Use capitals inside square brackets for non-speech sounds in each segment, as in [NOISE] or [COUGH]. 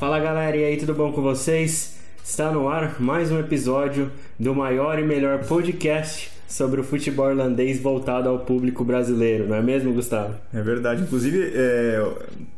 Fala galera, e aí, tudo bom com vocês? Está no ar mais um episódio do maior e melhor podcast sobre o futebol irlandês voltado ao público brasileiro, não é mesmo, Gustavo? É verdade. Inclusive, é,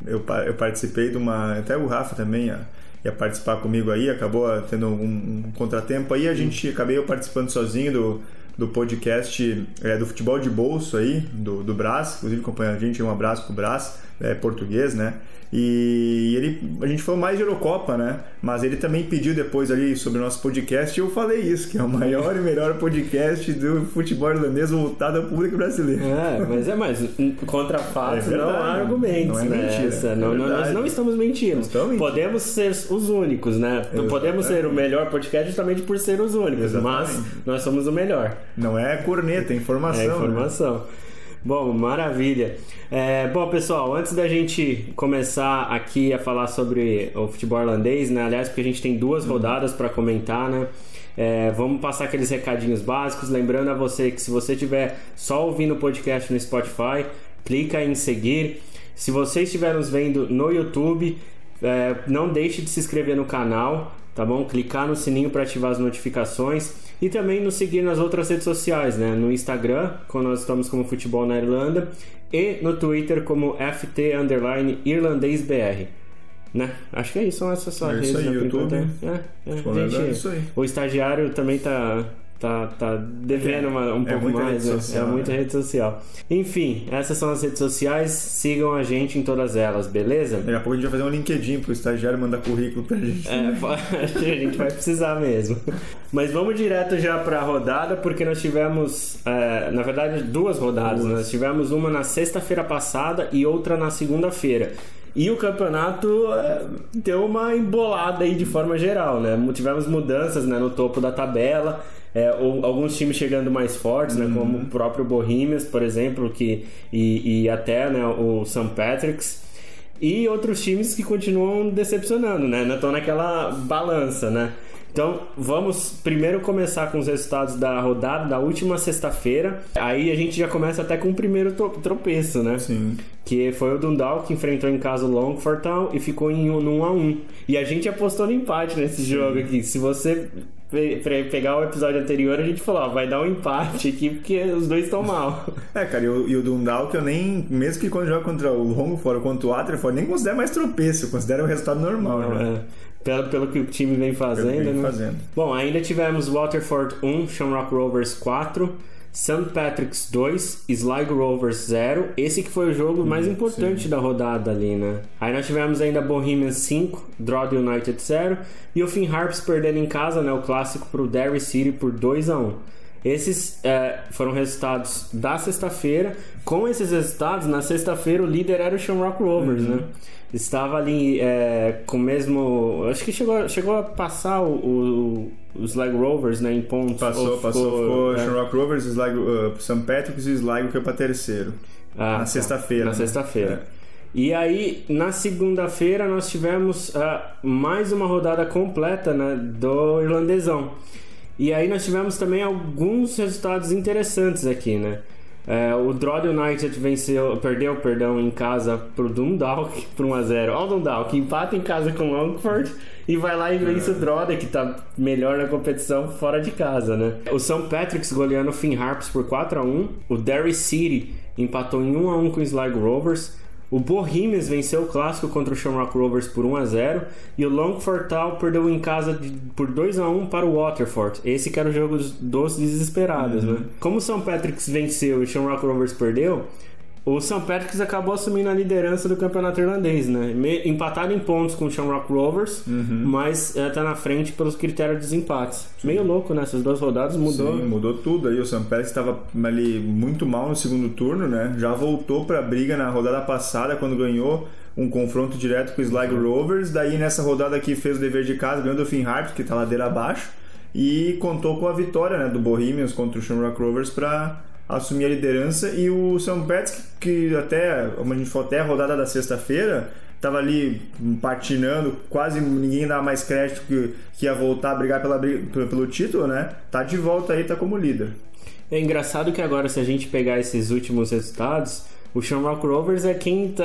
eu, eu, participei de uma. Até o Rafa também ia, ia participar comigo aí, acabou tendo um, um contratempo aí, a gente acabei eu participando sozinho do, do podcast é, do futebol de bolso aí, do, do Brás, inclusive acompanha a gente, um abraço pro Brás, é, português, né? E ele, a gente falou mais de Eurocopa, né? Mas ele também pediu depois ali sobre o nosso podcast e eu falei isso, que é o maior [LAUGHS] e melhor podcast do futebol irlandês voltado ao público brasileiro. É, mas é mais, contra fatos é não há argumentos, não é né? Mentira, Essa, é não, nós não estamos mentindo. Estamos Podemos ser os únicos, né? Exatamente. Podemos ser o melhor podcast justamente por ser os únicos, Exatamente. mas nós somos o melhor. Não é corneta, é informação. É informação. Né? Bom, maravilha. É, bom, pessoal, antes da gente começar aqui a falar sobre o futebol irlandês, né? Aliás, porque a gente tem duas rodadas para comentar, né? É, vamos passar aqueles recadinhos básicos. Lembrando a você que se você estiver só ouvindo o podcast no Spotify, clica em seguir. Se você estiver nos vendo no YouTube, é, não deixe de se inscrever no canal, tá bom? Clicar no sininho para ativar as notificações e também nos seguir nas outras redes sociais, né? No Instagram, quando nós estamos como Futebol na Irlanda, e no Twitter como FT Underline Irlandês BR. Né? Acho que é isso, são essas só é redes. Isso aí, YouTube. É, é, gente, é isso aí. O estagiário também tá tá, tá devendo uma, um é pouco mais, né? social, é muita né? rede social. Enfim, essas são as redes sociais, sigam a gente em todas elas, beleza? Daqui a pouco a gente vai fazer um LinkedIn pro estagiário mandar currículo pra gente. É, [LAUGHS] a gente vai precisar mesmo. Mas vamos direto já pra rodada, porque nós tivemos, é, na verdade, duas rodadas. Duas. Nós tivemos uma na sexta-feira passada e outra na segunda-feira. E o campeonato é, deu uma embolada aí de forma geral, né? Tivemos mudanças né, no topo da tabela é, alguns times chegando mais fortes, né, uhum. como o próprio Bohemians, por exemplo, que, e, e até né, o St. Patrick's. E outros times que continuam decepcionando, né? Estão naquela balança, né? Então, vamos primeiro começar com os resultados da rodada da última sexta-feira. Aí a gente já começa até com o primeiro tropeço, né? Sim. Que foi o Dundalk que enfrentou em casa o Longford Town e ficou em um, 1 a 1 E a gente apostou no empate nesse jogo aqui. Se você pegar o episódio anterior, a gente falou, ó, vai dar um empate aqui porque os dois estão mal. [LAUGHS] É, cara, e o, e o Dundalk eu nem, mesmo que quando joga contra o Longford ou contra o Waterford, nem considero mais tropeço, eu considero o resultado normal, Não, né? Pelo, pelo que o time vem fazendo, vem né? fazendo. Bom, ainda tivemos Waterford 1, Shamrock Rovers 4, St. Patrick's 2, Sligo Rovers 0. Esse que foi o jogo mais hum, importante sim. da rodada ali, né? Aí nós tivemos ainda Bohemians 5, Drogheda United 0 e o Finn Harps perdendo em casa, né, o clássico pro Derry City por 2 a 1. Esses é, foram resultados da sexta-feira. Com esses resultados, na sexta-feira o líder era o Shamrock Rovers, uhum. né? Estava ali é, com o mesmo. Acho que chegou, chegou a passar o, o, os Sligo Rovers né, em pontos. Passou, passou. Ficou, ficou é. Shamrock Rovers, Sligo, uh, St. Patrick's e Sligo que é para terceiro. Ah, na tá. sexta-feira. Na né? sexta-feira. É. E aí, na segunda-feira, nós tivemos uh, mais uma rodada completa né, do Irlandesão. E aí nós tivemos também alguns resultados interessantes aqui, né? É, o Drogheda United venceu, perdeu, perdão, em casa pro Dundalk [LAUGHS] por 1x0. Olha o Dundalk, empata em casa com o Longford e vai lá e vence o Drogheda, que tá melhor na competição fora de casa, né? O St. Patrick's goleando o Finn Harps por 4x1. O Derry City empatou em 1x1 com o Sligo Rovers. O Bohemians venceu o clássico contra o Shamrock Rovers por 1 a 0 e o Longford Town perdeu em casa de, por 2 a 1 para o Waterford. Esse que era o jogo dos desesperados, uhum. né? Como o St. Patrick's venceu e o Shamrock Rovers perdeu, o St. Patrick's acabou assumindo a liderança do campeonato irlandês, né? Empatado em pontos com o Shamrock Rovers, uhum. mas está é, na frente pelos critérios de desempates. Sim. Meio louco nessas né? duas rodadas, mudou. Sim, mudou tudo aí. O St. Patrick's estava ali muito mal no segundo turno, né? Já voltou para a briga na rodada passada, quando ganhou um confronto direto com o Sligo. Rovers. Daí nessa rodada aqui fez o dever de casa, ganhou do Finn Harps, que está ladeira abaixo, e contou com a vitória né, do Bohemians contra o Shamrock Rovers para assumir a liderança e o São Pets que até, a gente falou, até a rodada da sexta-feira, estava ali patinando, quase ninguém dava mais crédito que, que ia voltar a brigar pela, pelo título, né? Tá de volta aí, tá como líder. É engraçado que agora, se a gente pegar esses últimos resultados, o Shamrock Rovers é quem tá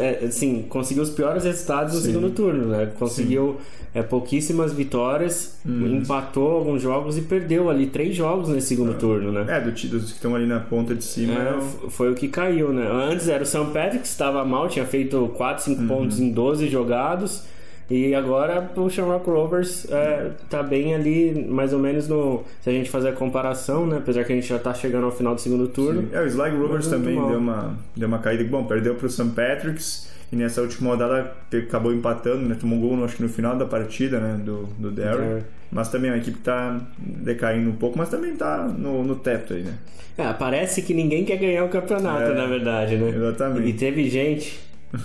é, assim, conseguiu os piores resultados no Sim. segundo turno, né? Conseguiu é, pouquíssimas vitórias, hum. empatou alguns jogos e perdeu ali três jogos nesse segundo é. turno, né? É, do, dos que estão ali na ponta de cima. É, é foi o que caiu, né? Antes era o St. Patrick, que estava mal, tinha feito 4, 5 uhum. pontos em 12 jogados. E agora o Shamrock Rovers é, tá bem ali, mais ou menos no. Se a gente fazer a comparação, né? Apesar que a gente já tá chegando ao final do segundo turno. Sim. É, o Sligo Rovers também deu uma, deu uma caída. Bom, perdeu pro St. Patrick's e nessa última rodada acabou empatando, né? Tomou um gol acho que no final da partida, né? Do, do Derry. Mas também a equipe tá decaindo um pouco, mas também tá no, no teto aí, né? É, parece que ninguém quer ganhar o campeonato, é, na verdade, né? Exatamente. E teve gente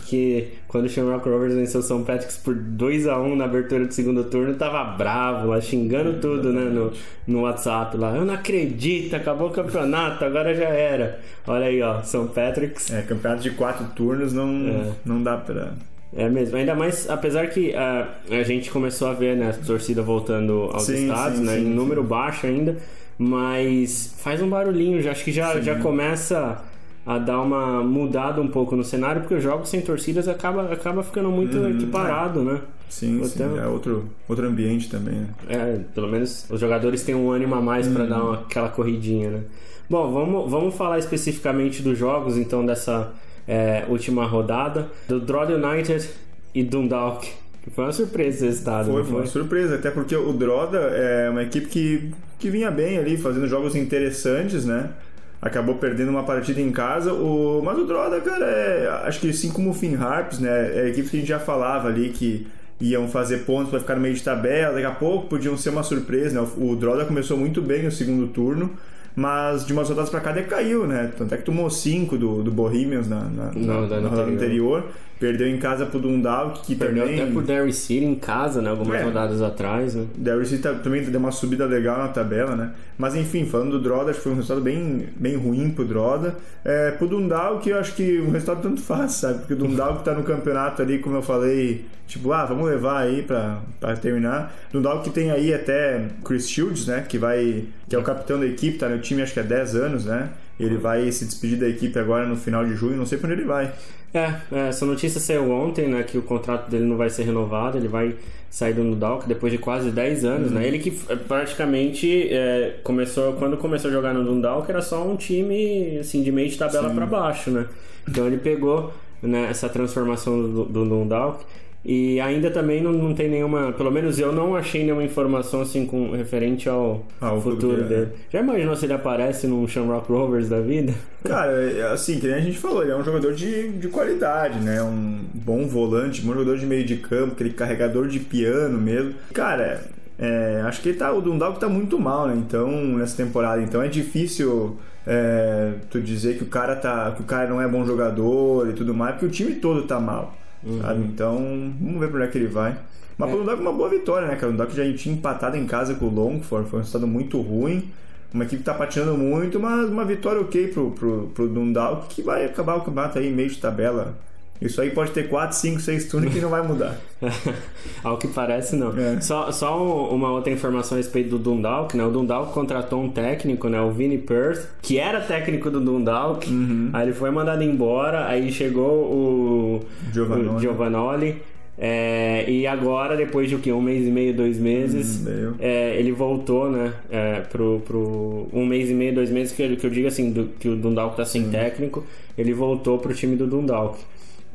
que quando o Shamrock Rovers venceu o São Patrick's por 2 a 1 na abertura do segundo turno, tava bravo lá, xingando tudo, né, no, no WhatsApp lá. Eu não acredito, acabou o campeonato, agora já era. Olha aí, ó, São Patrick's. É, campeonato de quatro turnos não, é. não dá pra... É mesmo, ainda mais, apesar que uh, a gente começou a ver né, a torcida voltando aos sim, estados, sim, né, sim, em número baixo ainda, mas faz um barulhinho, já, acho que já, já começa a dar uma mudada um pouco no cenário, porque os jogos sem torcidas acaba, acaba ficando muito hum, equiparado, é. né? Sim, sim, é outro, outro ambiente também, né? É, pelo menos os jogadores têm um ânimo a mais hum. para dar uma, aquela corridinha, né? Bom, vamos, vamos falar especificamente dos jogos, então, dessa é, última rodada. Do Droid United e Dundalk. Foi uma surpresa esse resultado. Foi, foi uma surpresa, até porque o Droda é uma equipe que, que vinha bem ali, fazendo jogos interessantes, né? Acabou perdendo uma partida em casa. O, mas o Droda, cara, é, acho que assim como o Finn Harps, né, é a equipe que a gente já falava ali que iam fazer pontos para ficar no meio de tabela, daqui a pouco podiam ser uma surpresa, né? O, o Droda começou muito bem no segundo turno, mas de umas rodadas para cá decaiu, né? Tanto é que tomou 5 do, do Bohemians na, na, Não, na, na rodada anterior. Perdeu em casa pro Dundalk, que Perdeu também... até pro Derry City em casa, né? Algumas é. rodadas atrás, né? Derry City tá, também deu uma subida legal na tabela, né? Mas enfim, falando do Droda, acho que foi um resultado bem, bem ruim pro Droda. É, pro Dundalk, eu acho que um resultado tanto faz, sabe? Porque o Dundalk tá no campeonato ali, como eu falei, tipo, ah, vamos levar aí pra, pra terminar. Dundalk tem aí até Chris Shields, né? Que vai... Que é o capitão da equipe, tá no time acho que há 10 anos, né? Ele vai se despedir da equipe agora no final de junho, não sei para onde ele vai. É, é, essa notícia saiu ontem, né, que o contrato dele não vai ser renovado, ele vai sair do Nudalk depois de quase 10 anos, né? uhum. né? Ele que é, praticamente é, começou, quando começou a jogar no Dundalk, era só um time assim, de meio de tabela para baixo, né? Então ele pegou né, essa transformação do, do Dundalk e ainda também não, não tem nenhuma, pelo menos eu não achei nenhuma informação assim com referente ao, ao futuro dele. É. Já imaginou se ele aparece num Shamrock Rovers da vida? [LAUGHS] Cara, é, assim, que nem a gente falou, ele é um jogador de, de qualidade, né? Um bom volante, um jogador de meio de campo, aquele carregador de piano mesmo. Cara, é, acho que ele tá, o Dundalk tá muito mal, né? Então, nessa temporada. Então é difícil é, tu dizer que o cara tá. que o cara não é bom jogador e tudo mais, porque o time todo tá mal. Uhum. Sabe? Então, vamos ver por onde é que ele vai. Mas é. o Dundalk uma boa vitória, né, cara? O Dundalk já tinha empatado em casa com o Longford, foi um resultado muito ruim. Uma equipe que tá patinando muito, mas uma vitória ok pro, pro, pro Dundalk, que vai acabar o campeonato aí meio de tabela isso aí pode ter 4, 5, 6 turnos que não vai mudar. [LAUGHS] Ao que parece, não. É. Só, só uma outra informação a respeito do Dundalk, né? O Dundalk contratou um técnico, né? O Vinnie Perth, que era técnico do Dundalk. Uhum. Aí ele foi mandado embora, aí chegou o Giovanoli. O Giovanoli é, e agora, depois de o que? Um mês e meio, dois meses, hum, é, ele voltou, né? É, pro, pro um mês e meio, dois meses, que, que eu digo assim, do, que o Dundalk tá sem técnico, ele voltou pro time do Dundalk.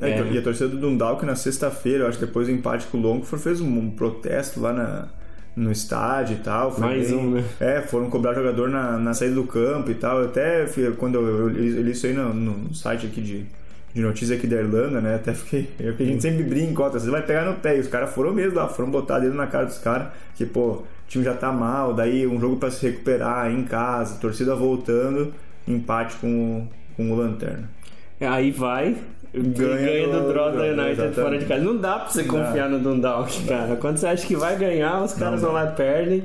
É, é. E a torcida do Dundalk na sexta-feira, eu acho que depois do empate com o Longford, fez um protesto lá na, no estádio e tal. Foi Mais bem, um, né? É, foram cobrar jogador na, na saída do campo e tal. Até quando eu, eu, eu li isso aí no, no site aqui de, de notícia aqui da Irlanda, né? Até fiquei. [LAUGHS] É a gente sempre brinca, você vai pegar no pé. E os caras foram mesmo lá, foram botar dedo na cara dos caras, que, pô, o time já tá mal, daí um jogo para se recuperar em casa, torcida voltando, empate com o, com o Lanterna. É, aí vai, ganha, ganha do, do Droga United exatamente. fora de casa. Não dá pra você confiar no Dundalk, cara. Quando você acha que vai ganhar, os caras vão lá e perdem.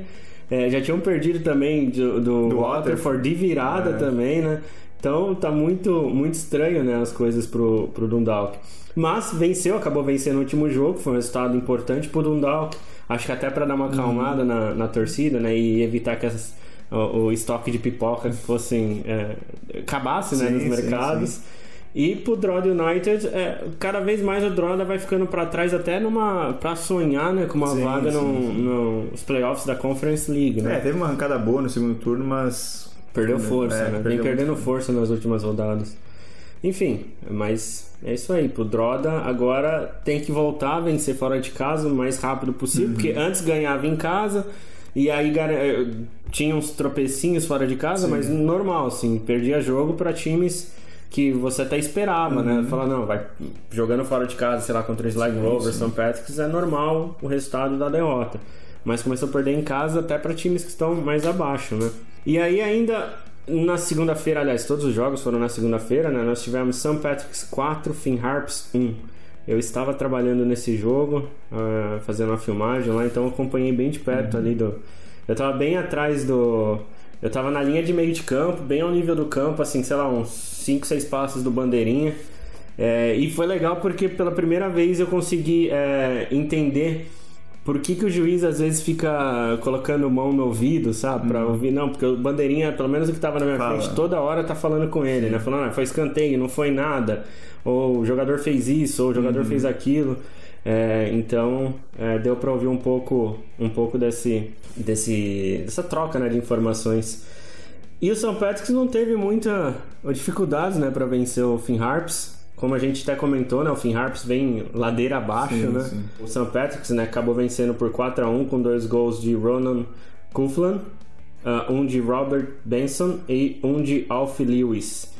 É, já tinham perdido também do, do, do Waterford de virada é. também, né? Então tá muito, muito estranho né, as coisas pro, pro Dundalk. Mas venceu, acabou vencendo o último jogo, foi um resultado importante pro Dundalk. Acho que até para dar uma uhum. acalmada uhum. na, na torcida, né? E evitar que essas, o, o estoque de pipoca fossem. É, acabasse né, nos mercados. Sim, sim. E pro Droid United, é, cada vez mais o Droid vai ficando para trás até numa para sonhar, né, com uma sim, vaga nos no, playoffs da Conference League, né? É, teve uma arrancada boa no segundo turno, mas perdeu força, é, né? Vem perdendo força nas últimas rodadas. Enfim, mas é isso aí. Pro Droda agora tem que voltar a vencer fora de casa o mais rápido possível, uhum. porque antes ganhava em casa e aí eh, tinha uns tropecinhos fora de casa, mas normal, assim, perdia jogo para times que você até esperava, né? uhum. né? Falar, não, vai jogando fora de casa, sei lá, contra Slag Rover, St. Patrick's, é normal o resultado da derrota. Mas começou a perder em casa até para times que estão mais abaixo, né? E aí ainda na segunda-feira, aliás, todos os jogos foram na segunda-feira, né? Nós tivemos St. Patrick's 4, Finn Harps 1. Eu estava trabalhando nesse jogo, uh, fazendo uma filmagem lá, então acompanhei bem de perto uhum. ali do. Eu estava bem atrás do. Eu estava na linha de meio de campo, bem ao nível do campo, assim, sei lá, uns 5, 6 passos do bandeirinha. É, e foi legal porque pela primeira vez eu consegui é, entender por que, que o juiz às vezes fica colocando mão no ouvido, sabe? Pra uhum. ouvir. Não, porque o bandeirinha, pelo menos o que tava na minha Fala. frente, toda hora tá falando com ele, né? Falando, ah, foi escanteio, não foi nada. Ou o jogador fez isso, ou o jogador uhum. fez aquilo. É, então é, deu para ouvir um pouco, um pouco desse, desse, dessa troca né, de informações. E o São Patrick's não teve muita dificuldades né, para vencer o Finn Harps. Como a gente até comentou, né, o Finn Harps vem ladeira abaixo, sim, né? Sim. O St. Patrick's né, acabou vencendo por 4 a 1 com dois gols de Ronan Coughlin, uh, um de Robert Benson e um de Alfie Lewis.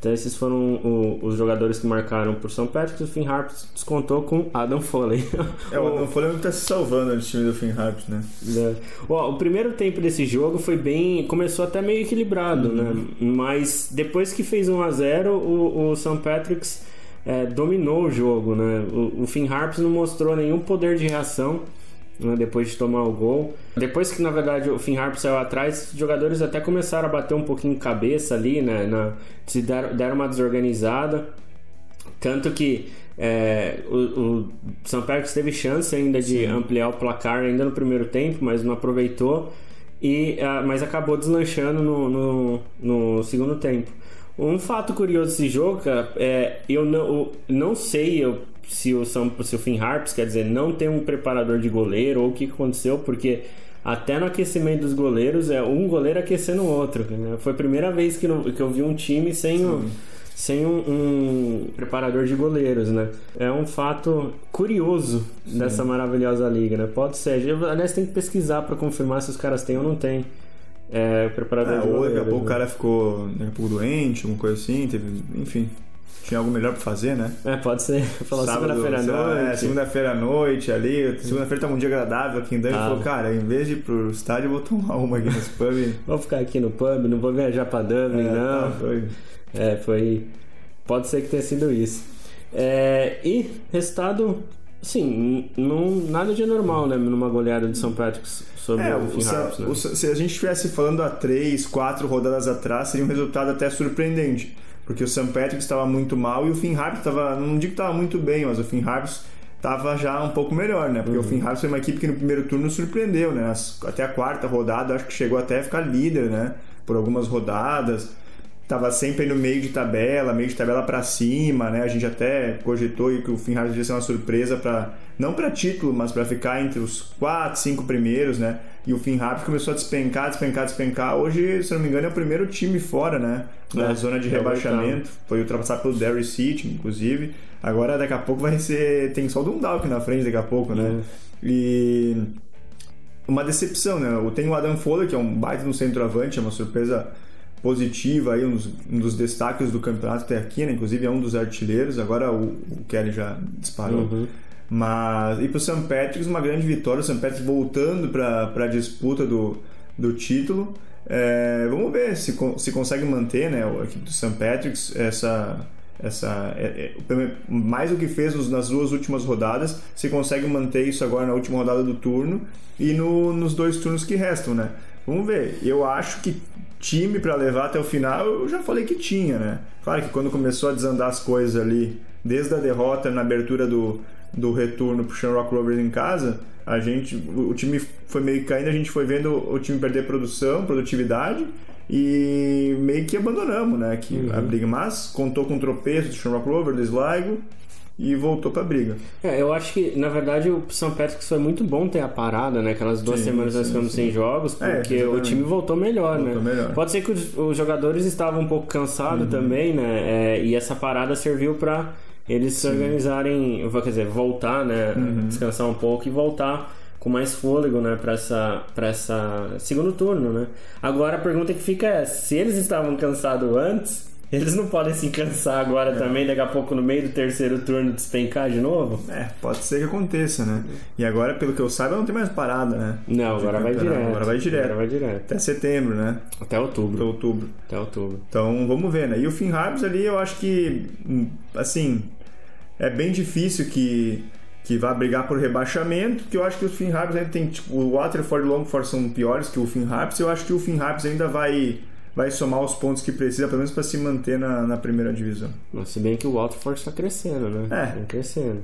Então esses foram o, os jogadores que marcaram por São Patrick. O Finn Harps descontou com Adam Foley. É, o Adam Foley está se salvando no time do Finn Harps, né? É. o primeiro tempo desse jogo foi bem... Começou até meio equilibrado, né? uhum. né? Mas depois que fez 1 a 0 o, o St. Patrick's é, dominou o jogo, né? O, o Finn Harps não mostrou nenhum poder de reação né, depois de tomar o gol. Depois que, na verdade, o Finn Harp saiu atrás, os jogadores até começaram a bater um pouquinho cabeça ali, né? Na, se deram, deram uma desorganizada. Tanto que é, o, o São Paulo teve chance ainda de Sim. ampliar o placar ainda no primeiro tempo, mas não aproveitou. E, uh, mas acabou deslanchando no, no, no segundo tempo. Um fato curioso desse jogo, cara, é, eu não, eu não sei eu, se, o São, se o Finn Harps, quer dizer, não tem um preparador de goleiro ou o que aconteceu, porque até no aquecimento dos goleiros é um goleiro aquecendo o outro. Né? Foi a primeira vez que, no, que eu vi um time sem, um, sem um, um, preparador de goleiros, né? É um fato curioso Sim. dessa maravilhosa liga, né? Pode ser. Aliás, tem que pesquisar para confirmar se os caras têm ou não têm. É, preparador é, de ou daqui a pouco né? o cara ficou daqui a pouco doente, alguma coisa assim, teve, enfim. Tinha algo melhor pra fazer, né? É, pode ser. Falou segunda-feira à noite. É, segunda-feira à noite ali. Segunda-feira tava um dia agradável aqui em Dani. Ah. falou, cara, em vez de ir pro estádio, eu vou tomar uma aqui nesse pub. [LAUGHS] vou ficar aqui no pub, não vou viajar pra Dublin, é, não. Tá, foi. É, foi. Pode ser que tenha sido isso. É, e resultado Sim, não, nada de anormal, né? Numa goleada de São Patrick's sobre é, o Finn Harps, né? Se a gente estivesse falando há três, quatro rodadas atrás, seria um resultado até surpreendente. Porque o St. Patrick estava muito mal e o Finn Harps estava, não digo que estava muito bem, mas o Finn Harps estava já um pouco melhor, né? Porque uhum. o Finn Harps foi uma equipe que no primeiro turno surpreendeu, né? Até a quarta rodada, acho que chegou até a ficar líder, né? Por algumas rodadas. Tava sempre no meio de tabela, meio de tabela para cima, né? A gente até cogitou que o Finn Harps ia ser uma surpresa para não para título, mas para ficar entre os quatro, cinco primeiros, né? E o Finn Harps começou a despencar, despencar, despencar. Hoje, se não me engano, é o primeiro time fora, né? Da é, zona de rebaixamento. Foi ultrapassado pelo Derry City, inclusive. Agora, daqui a pouco vai ser. Tem só o Dundalk na frente, daqui a pouco, né? É. E. Uma decepção, né? Tem o Adam Fuller, que é um baita no centroavante, é uma surpresa positiva aí, um dos, um dos, destaques do campeonato até aqui, né? Inclusive é um dos artilheiros, agora o, o Kelly já disparou. Uhum. Mas, e para o St. Patrick's, uma grande vitória. O St. Patrick's voltando para a disputa do, do título. É, vamos ver se, se consegue manter né, a equipe do St. Patrick's essa, essa é, é, mais do que fez nas duas últimas rodadas, se consegue manter isso agora na última rodada do turno e no, nos dois turnos que restam, né? Vamos ver. Eu acho que time para levar até o final, eu já falei que tinha, né? Claro que quando começou a desandar as coisas ali, desde a derrota na abertura do, do retorno pro Shamrock Rovers em casa, a gente, o time foi meio caindo, a gente foi vendo o time perder produção, produtividade, e meio que abandonamos, né? Que Uhum. a briga, mas contou com o tropeço do Shamrock Rover, do Sligo e voltou pra briga. É, eu acho que, na verdade, o São Patrick's foi muito bom ter a parada, né? Aquelas duas Sim, semanas nós ficamos sim. sem jogos, É, porque o exatamente. time voltou melhor, Voltou né? melhor. Pode ser que os, os jogadores estavam um pouco cansados Uhum. também, né? É, e essa parada serviu pra eles se organizarem, quer dizer, voltar, né? Uhum. Descansar um pouco e voltar com mais fôlego, né, para essa para essa segundo turno, né? Agora a pergunta que fica é, se eles estavam cansados antes, eles não podem se cansar agora também, daqui a pouco no meio do terceiro turno despencar de novo? É, pode ser que aconteça, né? E agora, pelo que eu saiba, não tem mais parada, né? Não, agora vai direto. Agora vai direto. Agora vai direto. Até setembro, né? Até Até outubro. outubro. Até outubro. Então vamos ver, né? E o Finn Harps ali, eu acho que, hum, assim, é bem difícil que, que vá brigar por rebaixamento, porque eu acho que o Finn Harps ainda tem, tipo, o Waterford e o Longford são piores que o Finn Harps, eu acho que o Finn Harps ainda vai, vai somar os pontos que precisa, pelo menos para se manter na, na primeira divisão. Mas Se bem que o Waterford está crescendo, né? É. Tá crescendo.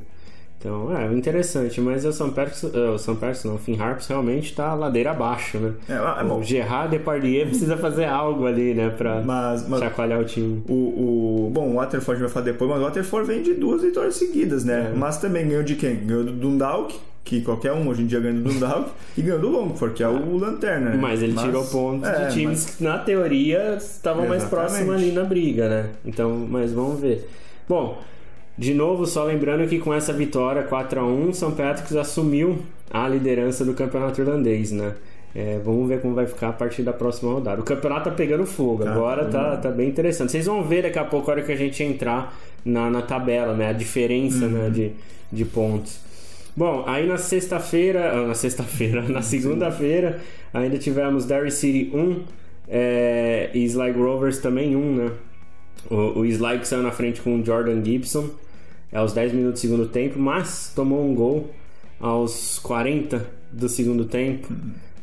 Então, é interessante, mas o São Patrick's, eh, o São Patrick's não, o Finn Harps realmente está ladeira abaixo, né? É, ah, é bom. O Gerard Depardieu [LAUGHS] precisa fazer algo ali, né, pra Mas, mas chacoalhar o time. o, o, bom, o Waterford vai falar depois, mas o Waterford vem de duas vitórias seguidas, né? É. Mas também ganhou de quem? Ganhou do Dundalk, que qualquer um hoje em dia ganha do Dundalk, [LAUGHS] e ganhou do Longford, que é o Lanterna, né? Mas ele tirou pontos é, de times mas- que, na teoria, estavam mais próximos ali na briga, né? Então, mas vamos ver. Bom, de novo, só lembrando que com essa vitória 4 a 1 São Patrick's assumiu a liderança do campeonato irlandês, né? É, vamos ver como vai ficar a partir da próxima rodada. O campeonato tá pegando fogo, Tá, agora tá tá, bem interessante. Vocês vão ver daqui a pouco, a hora que a gente entrar na, na tabela, né? A diferença Uhum. né, de, de pontos. Bom, aí na sexta-feira, ah, na sexta-feira, [LAUGHS] na segunda-feira, ainda tivemos Derry City 1 é, e Sligo Rovers também 1, né? O, o Sligo saiu na frente com o Jordan Gibson aos 10 minutos do segundo tempo, mas tomou um gol aos 40 do segundo tempo.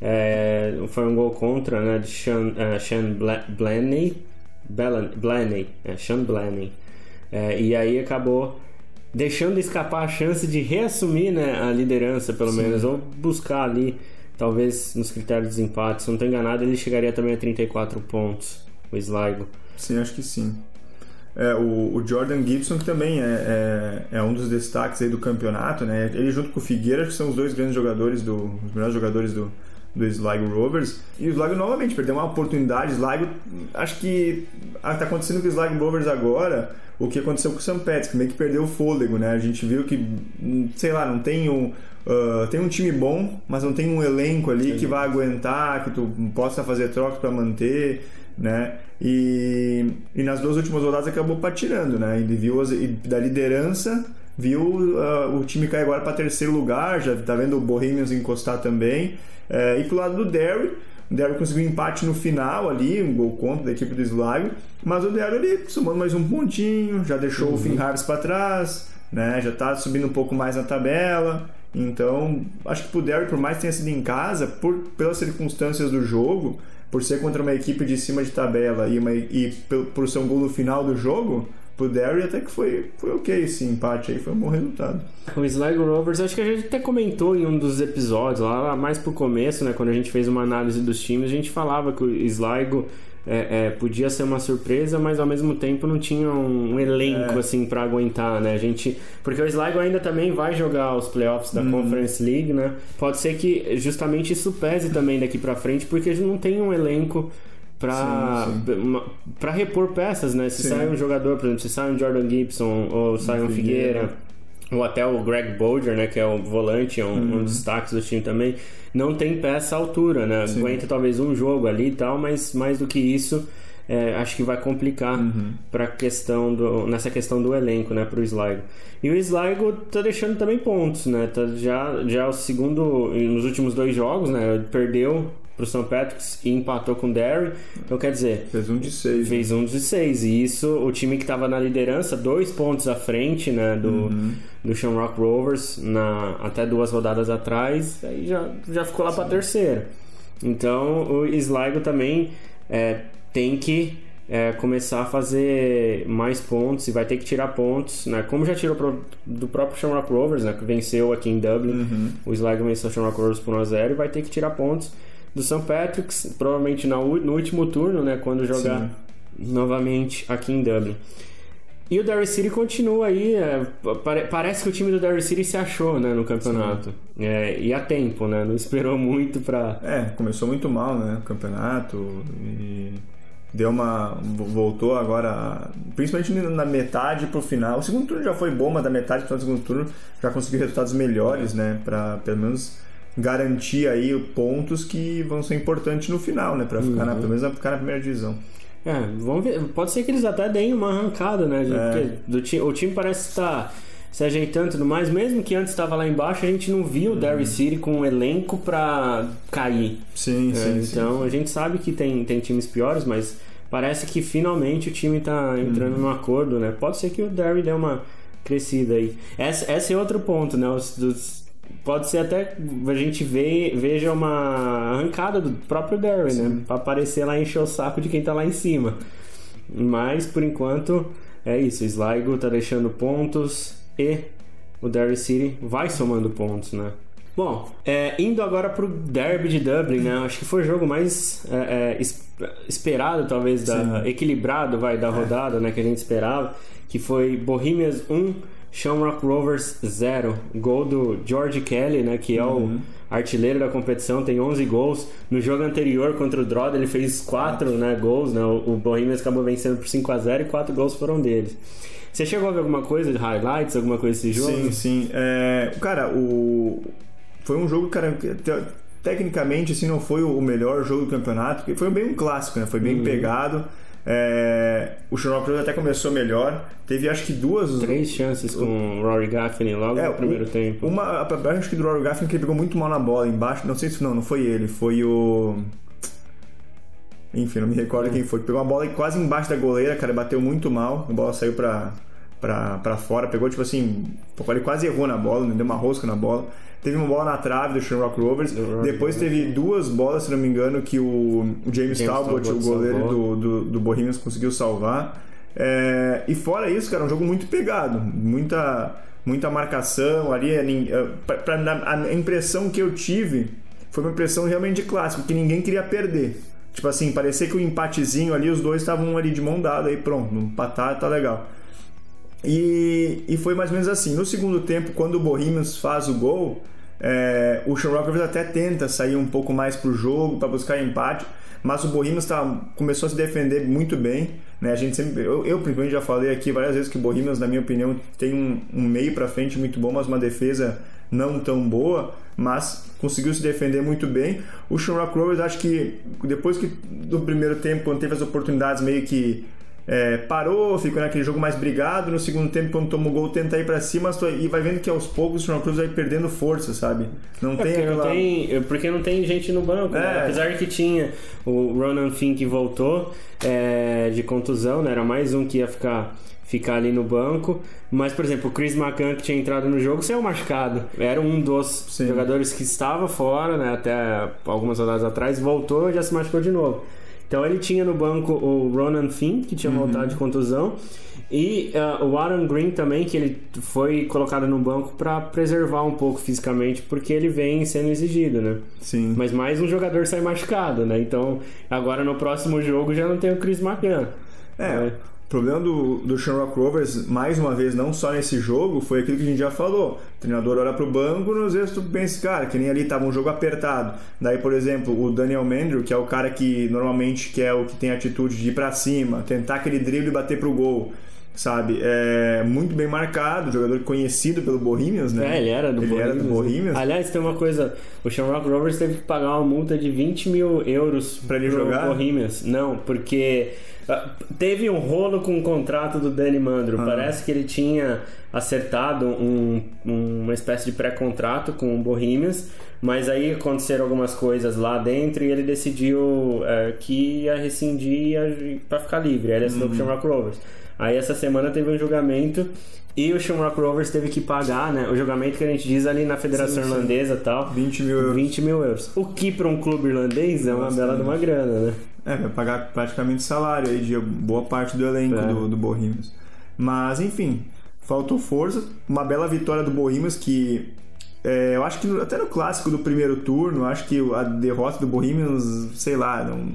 É, foi um gol contra, né? De Sean, é, Sean Bla- Blaney. Blan- Blaney. É, Sean Blaney. É, e aí acabou deixando escapar a chance de reassumir né, a liderança, pelo menos, ou buscar ali, talvez nos critérios de desempate. Se não estou enganado, ele chegaria também a 34 pontos, o Sligo. Sim, acho que sim. É, o, o Jordan Gibson que também é, é, é um dos destaques aí do campeonato, né? Ele junto com o Figueira, que são os dois grandes jogadores, do, os melhores jogadores do, do Sligo Rovers. E o Sligo novamente perdeu uma oportunidade. Sligo, acho que está acontecendo com o Sligo Rovers agora o que aconteceu com o St. Patrick's, que meio que perdeu o fôlego, né? A gente viu que, sei lá, não tem um, ah, tem um time bom, mas não tem um elenco ali que vai aguentar, que tu possa fazer troca para manter, né? E, e nas duas últimas rodadas acabou patinando, né? Ele viu as- e da liderança, viu ah, o time cair agora para terceiro lugar, já tá vendo o Bohemians encostar também. Eh, e pro lado do Derry, o Derry conseguiu um empate no final ali, um gol contra da equipe do Sligo, mas o Derry ali somando mais um pontinho, já deixou o Finn Harris para trás, né? Já tá subindo um pouco mais na tabela. Então, acho que pro Derry, por mais que tenha sido em casa, por, pelas circunstâncias do jogo, por ser contra uma equipe de cima de tabela e, uma, e por, ser um gol no final do jogo, pro Derry até que foi, foi ok esse empate aí, foi um bom resultado. O Sligo Rovers, acho que a gente até comentou em um dos episódios, lá mais pro começo, né? Quando a gente fez uma análise dos times, a gente falava que o Sligo é, é, podia ser uma surpresa, mas ao mesmo tempo não tinha um, um elenco É. assim para aguentar, né? A gente, porque o Sligo ainda também vai jogar os playoffs da Conference League, né? Pode ser que justamente isso pese também daqui para frente, porque a gente não tem um elenco para para repor peças, né? Se Sim. sai um jogador, por exemplo, se sai um Jordan Gibson ou sai um Figueira. Ou até o Greg Bolger, né, que é o volante, é um, um dos destaques do time também, não tem peça à altura, né? Sim. Aguenta talvez um jogo ali e tal, mas mais do que isso, é, acho que vai complicar para questão do nessa questão do elenco, né, para o Sligo. E o Sligo tá deixando também pontos, né? Tá já já o segundo nos últimos dois jogos, né? Perdeu pro St. Patrick's e empatou com o Derry. Então quer dizer, Fez um de seis. fez um de seis. E isso, o time que estava na liderança, dois pontos à frente né, do, do Shamrock Rovers, na, até duas rodadas atrás, aí já, já ficou lá para terceira. Então o Sligo também é, tem que é, começar a fazer mais pontos e vai ter que tirar pontos, né? Como já tirou pro- do próprio Shamrock Rovers, né? Que venceu aqui em Dublin. O Sligo venceu o Shamrock Rovers por 1x0 e vai ter que tirar pontos do St. Patrick's, provavelmente no último turno, né, quando jogar Sim. novamente aqui em Dublin. E o Derry City continua aí. É, parece que o time do Derry City se achou né, no campeonato. É, e a tempo, né? Não esperou muito para. É, começou muito mal, né? O campeonato. E deu uma. voltou agora. Principalmente na metade pro final. O segundo turno já foi bom, mas da metade pro segundo turno já conseguiu resultados melhores, né? Pra pelo menos garantir aí pontos que vão ser importantes no final, né? Pra ficar uhum. na, pelo menos ficar na primeira divisão. É, vamos ver. Pode ser que eles até deem uma arrancada, né? É. Do time, o time parece estar tá se ajeitando e tudo mais. Mesmo que antes estava lá embaixo, a gente não viu o uhum. Derry City com um elenco para cair. Sim, é, sim. Então sim. a gente sabe que tem, tem times piores, mas parece que finalmente o time está entrando uhum. num acordo, né? Pode ser que o Derry dê uma crescida aí. Esse, esse é outro ponto, né? Os, os pode ser até a gente vê, veja uma arrancada do próprio Derry, né? Pra aparecer lá e encher o saco de quem tá lá em cima. Mas por enquanto é isso. Sligo tá deixando pontos e o Derry City vai somando pontos, né? Bom, é, indo agora pro Derby de Dublin, né? Acho que foi o jogo mais é, é, esperado, talvez, da, equilibrado vai, da é. rodada, né? Que a gente esperava. Que foi Bohemians 1, Shamrock Rovers 0. Gol do George Kelly, né, que é uhum. o artilheiro da competição, tem 11 gols. No jogo anterior contra o Drodd ele fez 4 né, gols, né? O, Bohemians acabou vencendo por 5 a 0 e 4 gols foram deles. Você chegou a ver alguma coisa de highlights, alguma coisa desse jogo? Sim, sim. É, cara, o foi um jogo, cara, tecnicamente assim não foi o melhor jogo do campeonato, porque foi bem um clássico, né? Foi bem uhum. pegado. É, o Sherlock Holmes até começou melhor. Teve acho que duas. Três chances com o Rory Gaffney logo é, no primeiro um, tempo. Uma, acho que do Rory Gaffney que ele pegou muito mal na bola embaixo. Não sei se não, não foi ele, foi o. Enfim, não me recordo quem foi. Pegou uma bola quase embaixo da goleira, cara, bateu muito mal. A bola saiu pra, pra fora, pegou tipo assim. Ele quase errou na bola, deu uma rosca na bola. Teve uma bola na trave do Shamrock Rovers. Depois teve duas bolas, se não me engano, que o, James, James Talbot, Talbot, o goleiro do, do, do Bohemians, conseguiu salvar. É, e fora isso, cara, um jogo muito pegado. Muita, muita marcação ali. É, pra, pra, a impressão que eu tive foi uma impressão realmente de clássico, que ninguém queria perder. Tipo assim, parecia que o empatezinho ali, os dois estavam ali de mão dada, aí pronto, empatar tá legal. E, e foi mais ou menos assim. No segundo tempo, quando o Bohemians faz o gol, é, o Shamrock Rovers até tenta sair um pouco mais pro jogo para buscar empate, mas o Bohemians tá, começou a se defender muito bem. Né? A gente sempre, eu, eu principalmente já falei aqui várias vezes que o Bohemians, na minha opinião, tem um, um meio para frente muito bom, mas uma defesa não tão boa, mas conseguiu se defender muito bem. O Shamrock Rovers, acho que depois que do primeiro tempo, quando teve as oportunidades meio que é, parou, ficou naquele jogo mais brigado. No segundo tempo, quando toma o gol, tenta ir para cima e vai vendo que aos poucos o Santa Cruz vai perdendo força, sabe? Não é tem porque aquela. Não tem, porque não tem gente no banco. Né? É. Né? Apesar que tinha o Ronan que voltou é, de contusão, né? Era mais um que ia ficar ficar ali no banco. Mas, por exemplo, o Chris McCann que tinha entrado no jogo saiu machucado. Era um dos Sim. jogadores que estava fora, né? Até algumas rodadas atrás, voltou e já se machucou de novo. Então ele tinha no banco o Ronan Finn, que tinha uhum. voltado de contusão, e uh, o Aaron Green também, que ele foi colocado no banco para preservar um pouco fisicamente, porque ele vem sendo exigido, né? Sim. Mas mais um jogador sai machucado, né? Então agora no próximo jogo já não tem o Chris McCann. É, é problema do, do Shamrock Rovers, mais uma vez, não só nesse jogo, foi aquilo que a gente já falou. O treinador olha pro banco, às vezes tu pensa, cara, que nem ali tava um jogo apertado. Daí, por exemplo, o Daniel Mandrew, que é o cara que normalmente que é o que tem atitude de ir para cima, tentar aquele drible e bater pro gol sabe? É muito bem marcado, jogador conhecido pelo Bohemians, né? É, ele era do, ele Bohemians. Era do Bohemians. Aliás, tem uma coisa, o Shamrock Rovers teve que pagar uma multa de 20 mil euros para ele jogar. Bohemians. Não, porque uh, teve um rolo com o contrato do Danny Mandro. Ah. Parece que ele tinha acertado um, uma espécie de pré-contrato com o Bohemians, mas aí aconteceram algumas coisas lá dentro e ele decidiu uh, que ia rescindir para ficar livre. Aí ele assinou uhum. com o Shamrock Rovers. Aí essa semana teve um julgamento e o Shamrock Rovers teve que pagar, né? O julgamento que a gente diz ali na Federação sim, sim. Irlandesa e tal. 20 mil euros. 20 mil euros. O que para um clube irlandês é uma Bastante. bela de uma grana, né? É, vai pagar praticamente salário aí de boa parte do elenco é. do, do Bohemians. Mas, enfim, faltou força. Uma bela vitória do Bohemians que é, eu acho que até no clássico do primeiro turno, acho que a derrota do Bohemians, sei lá, não,